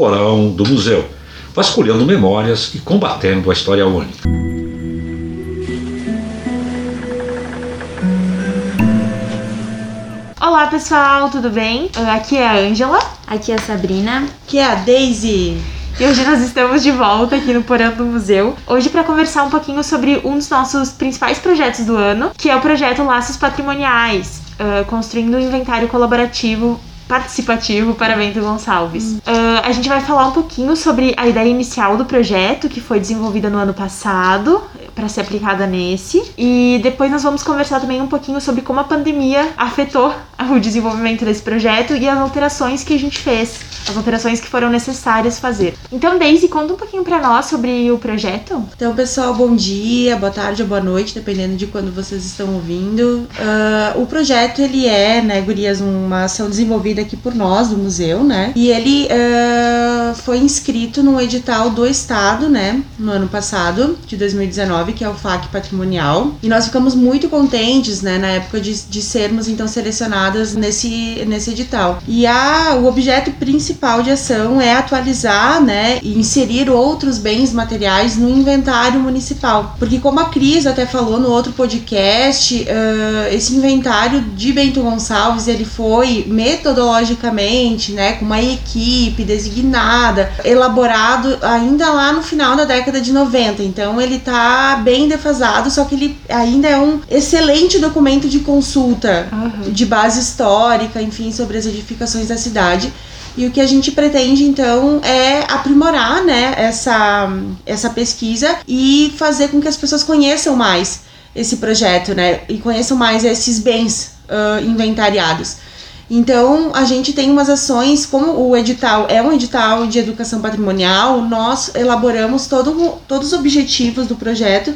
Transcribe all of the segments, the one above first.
porão do museu, vasculhando memórias e combatendo a história única. Olá pessoal, tudo bem? Aqui é a Ângela. Aqui é a Sabrina. Aqui é a Daisy. E hoje nós estamos de volta aqui no Porão do Museu. Hoje para conversar um pouquinho sobre um dos nossos principais projetos do ano, que é o projeto Laços Patrimoniais, uh, construindo um inventário colaborativo participativo para Bento Gonçalves. Uh, a gente vai falar um pouquinho sobre a ideia inicial do projeto, que foi desenvolvida no ano passado, para ser aplicada nesse. E depois nós vamos conversar também um pouquinho sobre como a pandemia afetou o desenvolvimento desse projeto e as alterações que a gente fez, as alterações que foram necessárias fazer. Então, Daisy, conta um pouquinho para nós sobre o projeto. Então, pessoal, bom dia, boa tarde ou boa noite, dependendo de quando vocês estão ouvindo. Uh, o projeto, ele é, né, Gurias, uma ação desenvolvida aqui por nós, do museu, né? E ele uh, foi inscrito no edital do Estado, né, no ano passado, de 2019, que é o FAC Patrimonial. E nós ficamos muito contentes, né, na época de, de sermos, então, selecionadas nesse, nesse edital. E a, o objeto principal de ação é atualizar, né, e inserir outros bens materiais no inventário municipal. Porque, como a Cris até falou no outro podcast, uh, esse inventário de Bento Gonçalves ele foi metodologicamente, né, com uma equipe designada, elaborado ainda lá no final da década de 90. Então, ele tá bem defasado, só que ele ainda é um excelente documento de consulta uhum. de base histórica, enfim, sobre as edificações da cidade. E o que a gente pretende então é aprimorar, né, essa, essa pesquisa e fazer com que as pessoas conheçam mais esse projeto, né, e conheçam mais esses bens uh, inventariados. Então, a gente tem umas ações, como o edital é um edital de educação patrimonial, nós elaboramos todo, todos os objetivos do projeto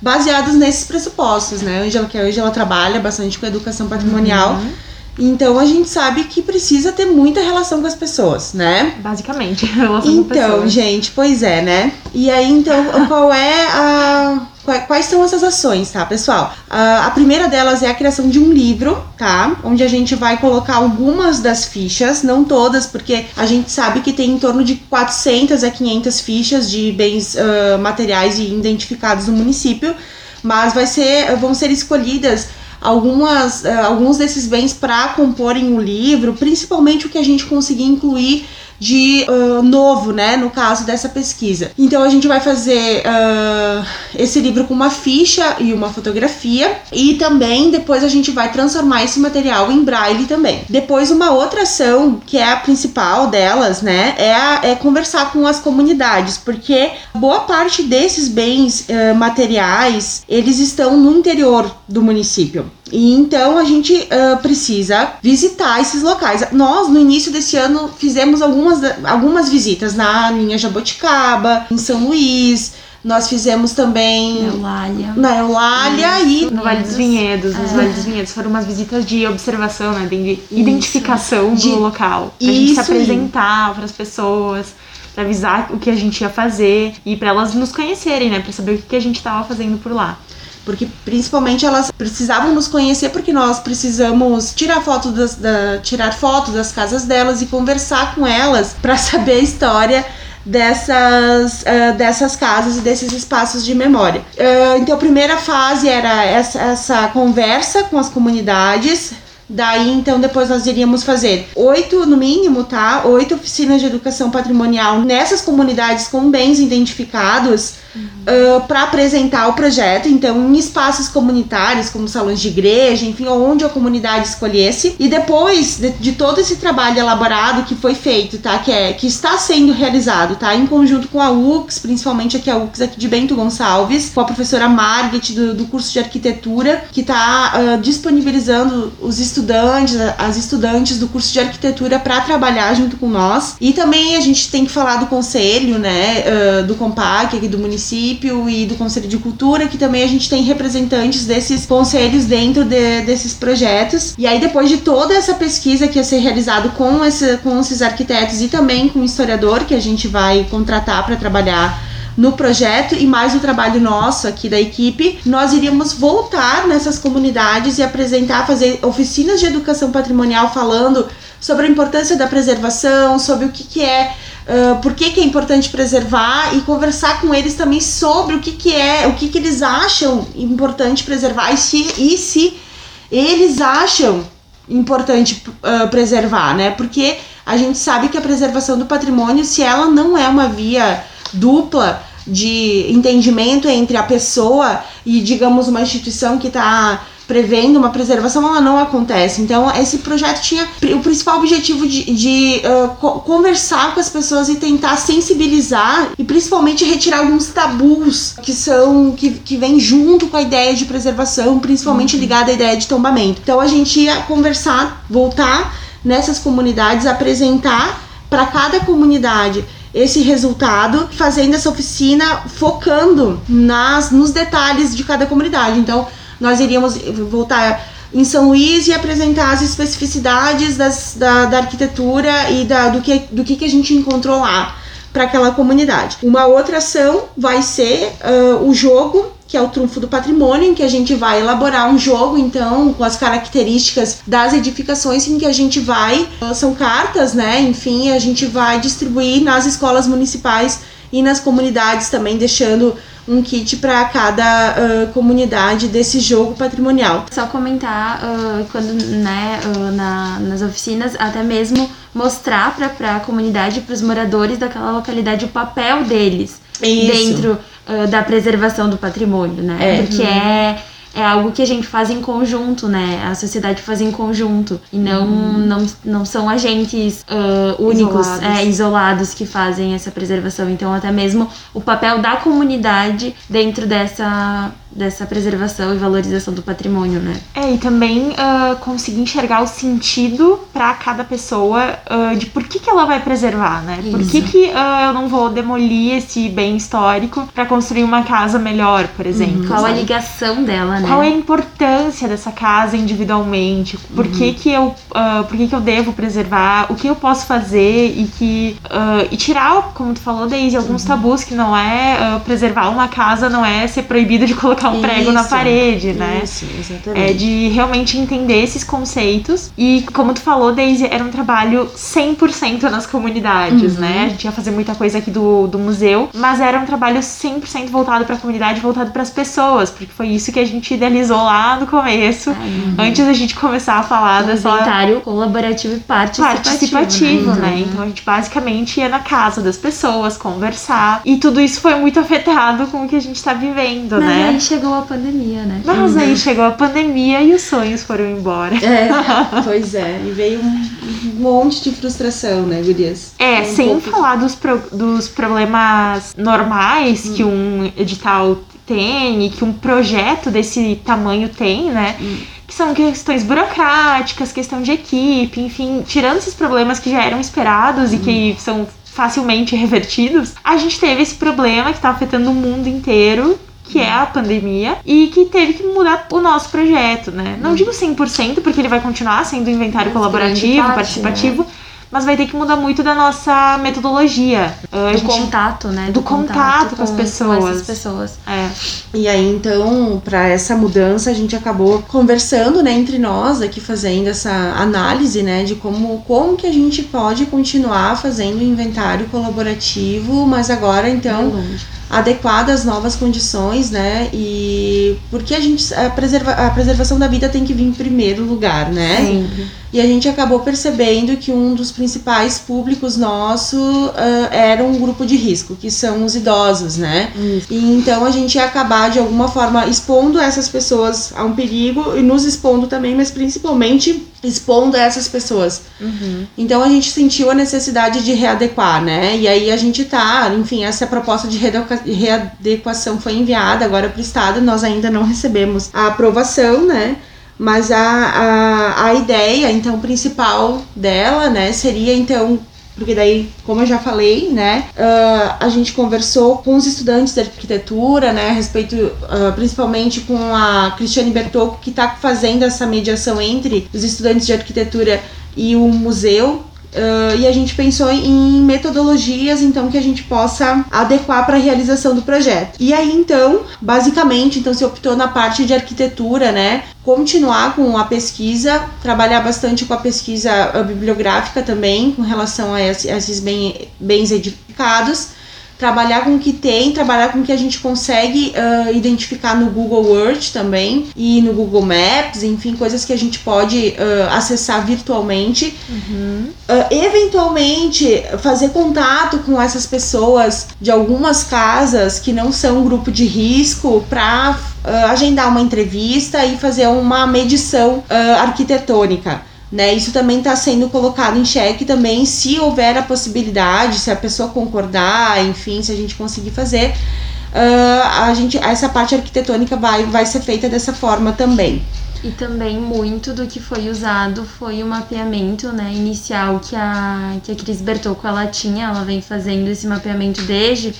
baseados nesses pressupostos, né? Angela, que hoje ela trabalha bastante com educação patrimonial. Uhum. Então a gente sabe que precisa ter muita relação com as pessoas, né? Basicamente, relação então, com pessoas. Então, gente, pois é, né? E aí, então, qual é a Quais são essas ações, tá, pessoal? Uh, a primeira delas é a criação de um livro, tá? Onde a gente vai colocar algumas das fichas, não todas, porque a gente sabe que tem em torno de 400 a 500 fichas de bens uh, materiais e identificados no município, mas vai ser, vão ser escolhidas algumas, uh, alguns desses bens para comporem o livro, principalmente o que a gente conseguir incluir de uh, novo, né, no caso dessa pesquisa. Então a gente vai fazer uh, esse livro com uma ficha e uma fotografia e também depois a gente vai transformar esse material em braille também. Depois uma outra ação que é a principal delas, né, é, a, é conversar com as comunidades, porque boa parte desses bens uh, materiais eles estão no interior do município. E então a gente uh, precisa visitar esses locais. Nós, no início desse ano, fizemos algumas, algumas visitas na linha Jaboticaba, em São Luís. Nós fizemos também na Eulália, na Eulália e no Vale dos Vinhedos. Nos é. Vale dos Vinhedos foram umas visitas de observação, né, de identificação Isso. do local, pra Isso gente se apresentar para as pessoas para avisar o que a gente ia fazer e para elas nos conhecerem, né, para saber o que a gente estava fazendo por lá porque principalmente elas precisavam nos conhecer porque nós precisamos tirar foto das, da, tirar fotos das casas delas e conversar com elas para saber a história dessas, uh, dessas casas e desses espaços de memória. Uh, então a primeira fase era essa, essa conversa com as comunidades, Daí, então, depois nós iríamos fazer oito, no mínimo, tá? Oito oficinas de educação patrimonial nessas comunidades com bens identificados uh, para apresentar o projeto, então em espaços comunitários, como salões de igreja, enfim, onde a comunidade escolhesse. E depois de, de, todo esse trabalho elaborado que foi feito, tá? Que, é, que está sendo realizado, tá? Em conjunto com a UX, principalmente aqui a UX aqui de Bento Gonçalves, com a professora Margaret do, do curso de arquitetura, que está uh, disponibilizando os estudantes, as estudantes do curso de arquitetura para trabalhar junto com nós. E também a gente tem que falar do conselho, né? Uh, do COMPAC aqui do município município e do Conselho de Cultura, que também a gente tem representantes desses conselhos dentro de, desses projetos. E aí, depois de toda essa pesquisa que ia ser realizado com, esse, com esses arquitetos e também com o historiador que a gente vai contratar para trabalhar no projeto e mais o trabalho nosso aqui da equipe, nós iríamos voltar nessas comunidades e apresentar, fazer oficinas de educação patrimonial falando sobre a importância da preservação, sobre o que, que é uh, por que, que é importante preservar e conversar com eles também sobre o que, que é, o que, que eles acham importante preservar e se, e se eles acham importante uh, preservar, né? Porque a gente sabe que a preservação do patrimônio, se ela não é uma via dupla de entendimento entre a pessoa e, digamos, uma instituição que está prevendo uma preservação, ela não acontece. Então, esse projeto tinha o principal objetivo de, de uh, conversar com as pessoas e tentar sensibilizar e principalmente retirar alguns tabus que são que, que vêm junto com a ideia de preservação, principalmente uhum. ligada à ideia de tombamento. Então, a gente ia conversar, voltar nessas comunidades, apresentar para cada comunidade esse resultado, fazendo essa oficina focando nas nos detalhes de cada comunidade. Então, nós iríamos voltar em São Luís e apresentar as especificidades das, da, da arquitetura e da, do, que, do que, que a gente encontrou lá para aquela comunidade. Uma outra ação vai ser uh, o jogo que é o trunfo do patrimônio, em que a gente vai elaborar um jogo, então, com as características das edificações, em que a gente vai, são cartas, né? Enfim, a gente vai distribuir nas escolas municipais e nas comunidades também, deixando um kit para cada uh, comunidade desse jogo patrimonial. Só comentar uh, quando né, uh, na, nas oficinas, até mesmo mostrar para a comunidade, para os moradores daquela localidade o papel deles Isso. dentro da preservação do patrimônio, né? É. Porque uhum. é é algo que a gente faz em conjunto, né? A sociedade faz em conjunto. E não, uhum. não, não são agentes uh, únicos, isolados. É, isolados que fazem essa preservação. Então, até mesmo o papel da comunidade dentro dessa dessa preservação e valorização do patrimônio, né? É, e também uh, conseguir enxergar o sentido para cada pessoa uh, de por que, que ela vai preservar, né? Isso. Por que, que uh, eu não vou demolir esse bem histórico para construir uma casa melhor, por exemplo? Uhum. Qual sabe? a ligação dela, né? Qual é a importância dessa casa individualmente? Por uhum. que, que eu por que, que eu devo preservar? O que eu posso fazer e que e tirar, como tu falou, Daisy, alguns uhum. tabus que não é preservar uma casa não é ser proibido de colocar colocar um prego isso, na parede, né? Isso, exatamente. É de realmente entender esses conceitos. E como tu falou, Daisy, era um trabalho 100% nas comunidades, uhum. né? A gente ia fazer muita coisa aqui do, do museu, mas era um trabalho 100% voltado para a comunidade, voltado para as pessoas, porque foi isso que a gente idealizou lá no começo, uhum. antes da gente começar a falar um dessa inventário colaborativo e participativo, participativo né? né? Então a gente basicamente ia na casa das pessoas conversar e tudo isso foi muito afetado com o que a gente está vivendo, Mas né? Chegou a pandemia, né? Mas uhum. aí chegou a pandemia e os sonhos foram embora. É, pois é. E veio um, monte de frustração, né, Gurias? É, um sem pouco... falar dos, pro, dos problemas normais que um edital tem e que um projeto desse tamanho tem, né? Que são questões burocráticas, questão de equipe, enfim, tirando esses problemas que já eram esperados e que são facilmente revertidos, a gente teve esse problema que está afetando o mundo inteiro que é a pandemia, e que teve que mudar o nosso projeto, né? Não digo 100%, porque ele vai continuar sendo inventário mas colaborativo, parte, participativo, né? mas vai ter que mudar muito da nossa metodologia. Uh, do gente, contato, né? Do, do contato, contato, com, as pessoas. Com essas pessoas. É. E aí, então, para essa mudança, a gente acabou conversando, né, entre nós aqui, fazendo essa análise, né, de como, como que a gente pode continuar fazendo inventário colaborativo, mas agora, então adequada às novas condições, né? E porque a gente a, preserva, a preservação da vida tem que vir em primeiro lugar, né? Sempre. E a gente acabou percebendo que um dos principais públicos nosso uh, era um grupo de risco, que são os idosos, né? Isso. E então a gente ia acabar de alguma forma expondo essas pessoas a um perigo e nos expondo também, mas principalmente expondo essas pessoas. Uhum. Então a gente sentiu a necessidade de readequar, né? E aí a gente tá, enfim, essa proposta de readequação foi enviada agora para o Estado, nós ainda não recebemos a aprovação, né? Mas a, a, a ideia, então, principal dela, né, seria, então, porque daí, como eu já falei, né, uh, a gente conversou com os estudantes de arquitetura, né, a respeito, uh, principalmente com a Cristiane Bertocco, que está fazendo essa mediação entre os estudantes de arquitetura e o museu, Uh, e a gente pensou em metodologias então que a gente possa adequar para a realização do projeto. E aí então, basicamente, então se optou na parte de arquitetura, né? Continuar com a pesquisa, trabalhar bastante com a pesquisa bibliográfica também, com relação a esses bens edificados trabalhar com o que tem, trabalhar com o que a gente consegue uh, identificar no Google Earth também e no Google Maps, enfim, coisas que a gente pode uh, acessar virtualmente. Uhum. Uh, eventualmente, fazer contato com essas pessoas de algumas casas que não são grupo de risco para agendar uma entrevista e fazer uma medição arquitetônica. Né? Isso também está sendo colocado em xeque também, se houver a possibilidade, se a pessoa concordar, enfim, se a gente conseguir fazer, uh, a gente, essa parte arquitetônica vai, vai ser feita dessa forma também. E também muito do que foi usado foi o mapeamento né, inicial que a, que a Cris Bertocco ela tinha, ela vem fazendo esse mapeamento desde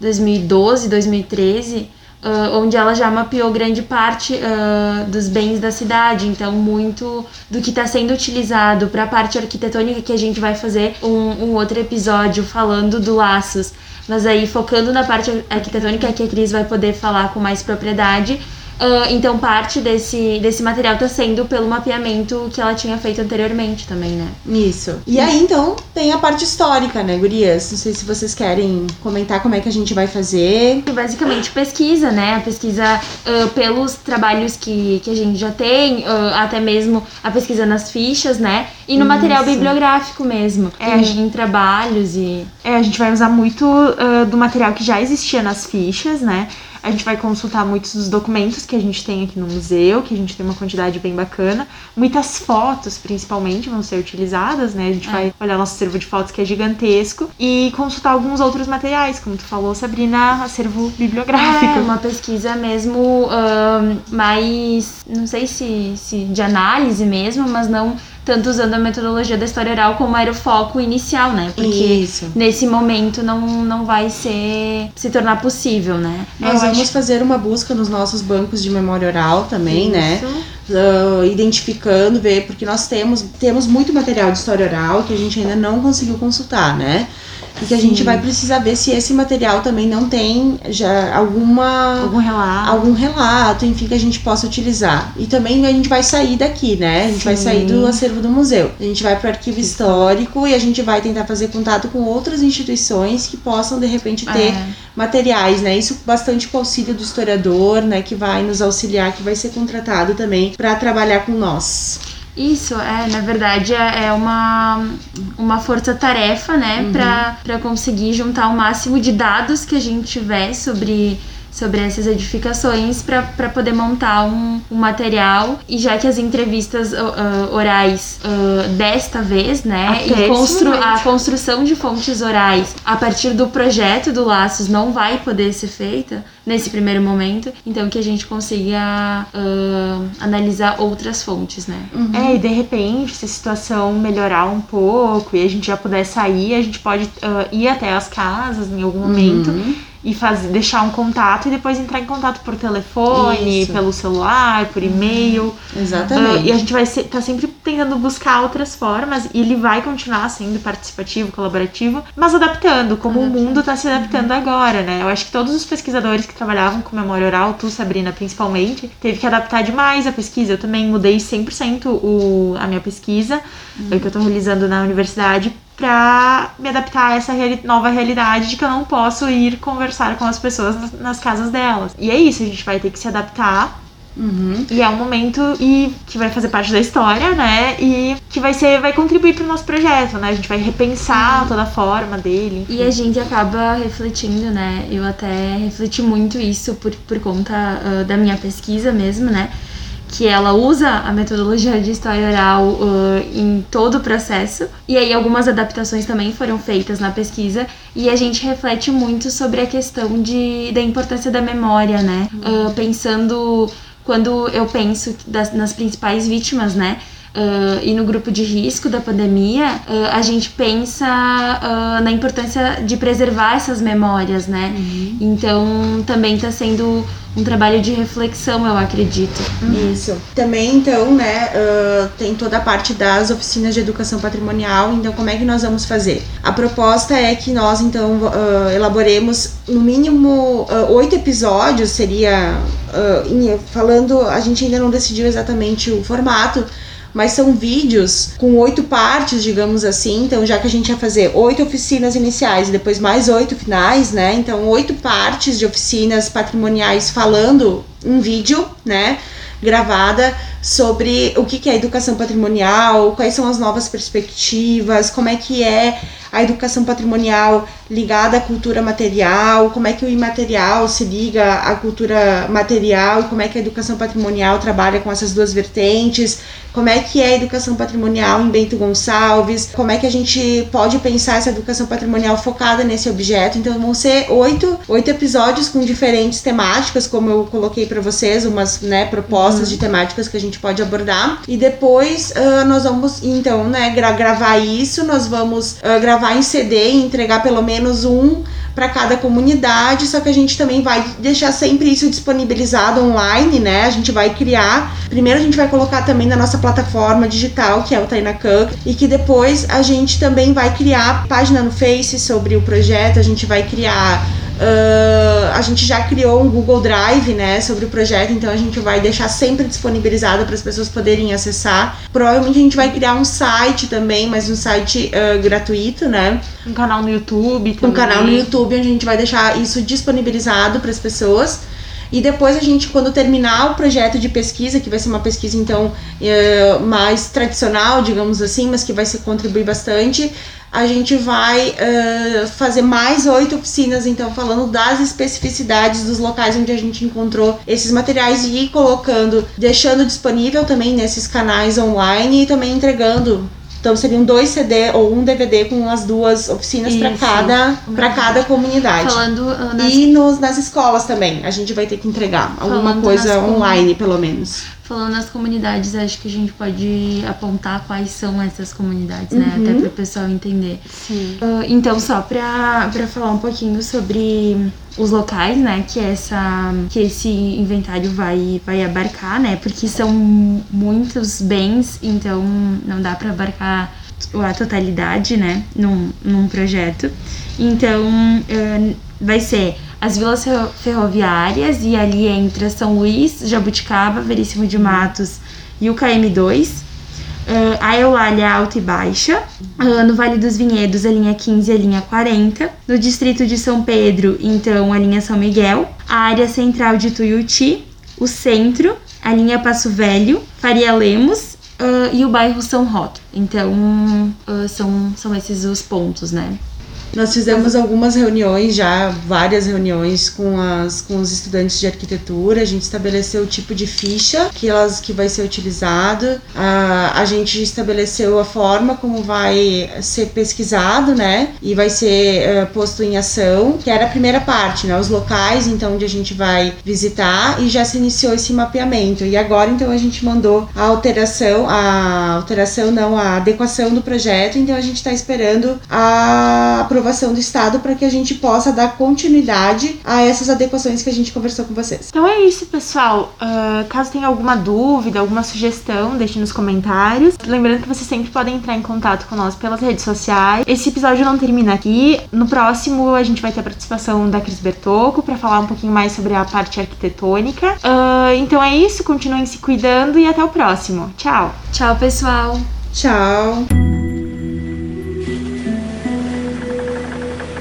2012, 2013, Uh, onde ela já mapeou grande parte uh, dos bens da cidade. Então, muito do que está sendo utilizado para a parte arquitetônica, que a gente vai fazer um, um, outro episódio falando do Laços. Mas aí, focando na parte arquitetônica, que a Cris vai poder falar com mais propriedade, Uh, então, parte desse, desse material está sendo pelo mapeamento que ela tinha feito anteriormente também, né? Isso. E aí, então, tem a parte histórica, né, gurias? Não sei se vocês querem comentar como é que a gente vai fazer. Basicamente, pesquisa, né? A pesquisa uh, pelos trabalhos que, que a gente já tem, uh, até mesmo a pesquisa nas fichas, né? E no Isso. material bibliográfico mesmo. É, em, em, trabalhos e. É, a gente vai usar muito do material que já existia nas fichas, né? A gente vai consultar muitos dos documentos que a gente tem aqui no museu, que a gente tem uma quantidade bem bacana. Muitas fotos, principalmente, vão ser utilizadas, né? A gente é. vai olhar nosso acervo de fotos, que é gigantesco, e consultar alguns outros materiais, como tu falou, Sabrina, acervo bibliográfico. É, uma pesquisa mesmo uh, mais, não sei se, se de análise mesmo, mas não tanto usando a metodologia da história oral como era o foco inicial, né? Porque Isso. nesse momento não, não vai ser se tornar possível, né? Nós vamos acho... fazer uma busca nos nossos bancos de memória oral também, né? Isso. né? Uh, identificando, ver, porque nós temos, temos muito material de história oral que a gente ainda não conseguiu consultar, né? E que a gente vai precisar ver se esse material também não tem já alguma algum relato, algum relato, enfim, que a gente possa utilizar. E também a gente vai sair daqui, né? A gente Sim. vai sair do acervo do museu. A gente vai para o arquivo histórico e a gente vai tentar fazer contato com outras instituições que possam de repente ter é. materiais, né? Isso bastante com o auxílio do historiador, né, que vai nos auxiliar, que vai ser contratado também para trabalhar com nós. Isso, é, na verdade é, é uma, uma força-tarefa, né, uhum. para conseguir juntar o máximo de dados que a gente tiver sobre sobre essas edificações para poder montar um, um, material. E já que as entrevistas uh, orais uh, desta vez, né, e constru a construção de fontes orais a partir do projeto do Laços não vai poder ser feita nesse primeiro momento, então que a gente consiga uh, analisar outras fontes, né? Uhum. É, e de repente, se a situação melhorar um pouco e a gente já puder sair, a gente pode ir até as casas em algum momento. Uhum e fazer, deixar um contato e depois entrar em contato por telefone, Isso. pelo celular, por e-mail. Exatamente. Uh, e a gente vai estar tá sempre tentando buscar outras formas e ele vai continuar sendo participativo, colaborativo, mas adaptando, como adaptando. o mundo está se adaptando uhum. agora, né? Eu acho que todos os pesquisadores que trabalhavam com memória oral, tu, Sabrina, principalmente, teve que adaptar demais a pesquisa. Eu também mudei 100% o, a minha pesquisa, uhum. que eu estou realizando na universidade, para me adaptar a essa reali nova realidade de que eu não posso ir conversar com as pessoas nas, nas casas delas. E é isso, a gente vai ter que se adaptar Uhum. E é um momento e que vai fazer parte da história, né? E que vai ser, vai contribuir para o nosso projeto, né? A gente vai repensar uhum. toda a forma dele. Enfim. E a gente acaba refletindo, né? Eu até refleti muito isso por, por conta uh, da minha pesquisa mesmo, né? Que ela usa a metodologia de história oral uh, em todo o processo. E aí algumas adaptações também foram feitas na pesquisa e a gente reflete muito sobre a questão de, da importância da memória, né? Uh, pensando quando eu penso das, nas principais vítimas, né? Uh, e no grupo de risco da pandemia, uh, a gente pensa uh, na importância de preservar essas memórias, né? Uhum. Então também está sendo um trabalho de reflexão, eu acredito. Uhum. Isso. Também, então, né, uh, tem toda a parte das oficinas de educação patrimonial. Então, como é que nós vamos fazer? A proposta é que nós, então, uh, elaboremos no mínimo oito episódios, seria falando, a gente ainda não decidiu exatamente o formato mas são vídeos com oito partes, digamos assim. Então, já que a gente ia fazer oito oficinas iniciais e depois mais oito finais, né? Então, oito partes de oficinas patrimoniais falando um vídeo, né? Gravada sobre o que é educação patrimonial, quais são as novas perspectivas, como é que é a educação patrimonial ligada à cultura material, como é que o imaterial se liga à cultura material, como é que a educação patrimonial trabalha com essas duas vertentes, como é que é a educação patrimonial em Bento Gonçalves, como é que a gente pode pensar essa educação patrimonial focada nesse objeto. Então vão ser oito, oito episódios com diferentes temáticas, como eu coloquei para vocês, umas né, propostas uhum. de temáticas que a gente pode abordar. E depois uh, nós vamos, então, né, gra gravar isso, nós vamos uh, gravar em CD e entregar pelo menos um para cada comunidade, só que a gente também vai deixar sempre isso disponibilizado online, né? A gente vai criar. Primeiro a gente vai colocar também na nossa plataforma digital, que é o Tainacan, e que depois a gente também vai criar página no Face sobre o projeto, a gente vai criar Uh, a gente já criou um Google Drive, né, sobre o projeto, então a gente vai deixar sempre disponibilizado para as pessoas poderem acessar. Provavelmente a gente vai criar um site também, mas um site uh, gratuito, né? Um canal no YouTube também. Um canal no YouTube onde a gente vai deixar isso disponibilizado para as pessoas. E depois a gente, quando terminar o projeto de pesquisa, que vai ser uma pesquisa então uh, mais tradicional, digamos assim, mas que vai se contribuir bastante, a gente vai uh, fazer mais oito oficinas, então, falando das especificidades dos locais onde a gente encontrou esses materiais e ir colocando, deixando disponível também nesses canais online e também entregando então seriam dois CD ou um DVD com as duas oficinas para cada para cada comunidade. Falando nas... e nos, nas escolas também. A gente vai ter que entregar alguma Falando coisa online, pelo menos. Falando nas comunidades, acho que a gente pode apontar quais são essas comunidades, né? Até uhum. para o pessoal entender. Sim. Uh, então, só para falar um pouquinho sobre os locais, né, que essa que esse inventário vai vai abarcar, né? Porque são muitos bens, então não dá para abarcar a totalidade, né, num, num projeto. Então, uh, vai ser as vilas ferroviárias e ali entra São Luís, Jabuticaba, Veríssimo de Matos e o KM2. Uh, a Eulália Alta e Baixa, uh, no Vale dos Vinhedos, a linha 15 e a linha 40, no distrito de São Pedro, então, a linha São Miguel, a área central de Tuiuti, o centro, a linha Passo Velho, Faria Lemos uh, e o bairro São Roque. Então, são, são esses os pontos, né? Nós fizemos algumas reuniões já, várias reuniões com, as, com os estudantes de arquitetura. A gente estabeleceu o tipo de ficha que, elas, que vai ser utilizado. A, a gente estabeleceu a forma como vai ser pesquisado, né? E vai ser uh, posto em ação, que era a primeira parte, né? Os locais, então, onde a gente vai visitar e já se iniciou esse mapeamento. E agora, então, a gente mandou a alteração, a alteração não, a adequação do projeto. Então, a gente está esperando a aprovação do Estado para que a gente possa dar continuidade a essas adequações que a gente conversou com vocês. Então é isso, pessoal. Uh, caso tenha alguma dúvida, alguma sugestão, deixe nos comentários. Lembrando que vocês sempre podem entrar em contato com nós pelas redes sociais. Esse episódio não termina aqui. No próximo, a gente vai ter a participação da Cris Bertocco para falar um pouquinho mais sobre a parte arquitetônica. Uh, então é isso. Continuem se cuidando e até o próximo. Tchau. Tchau, pessoal. Tchau.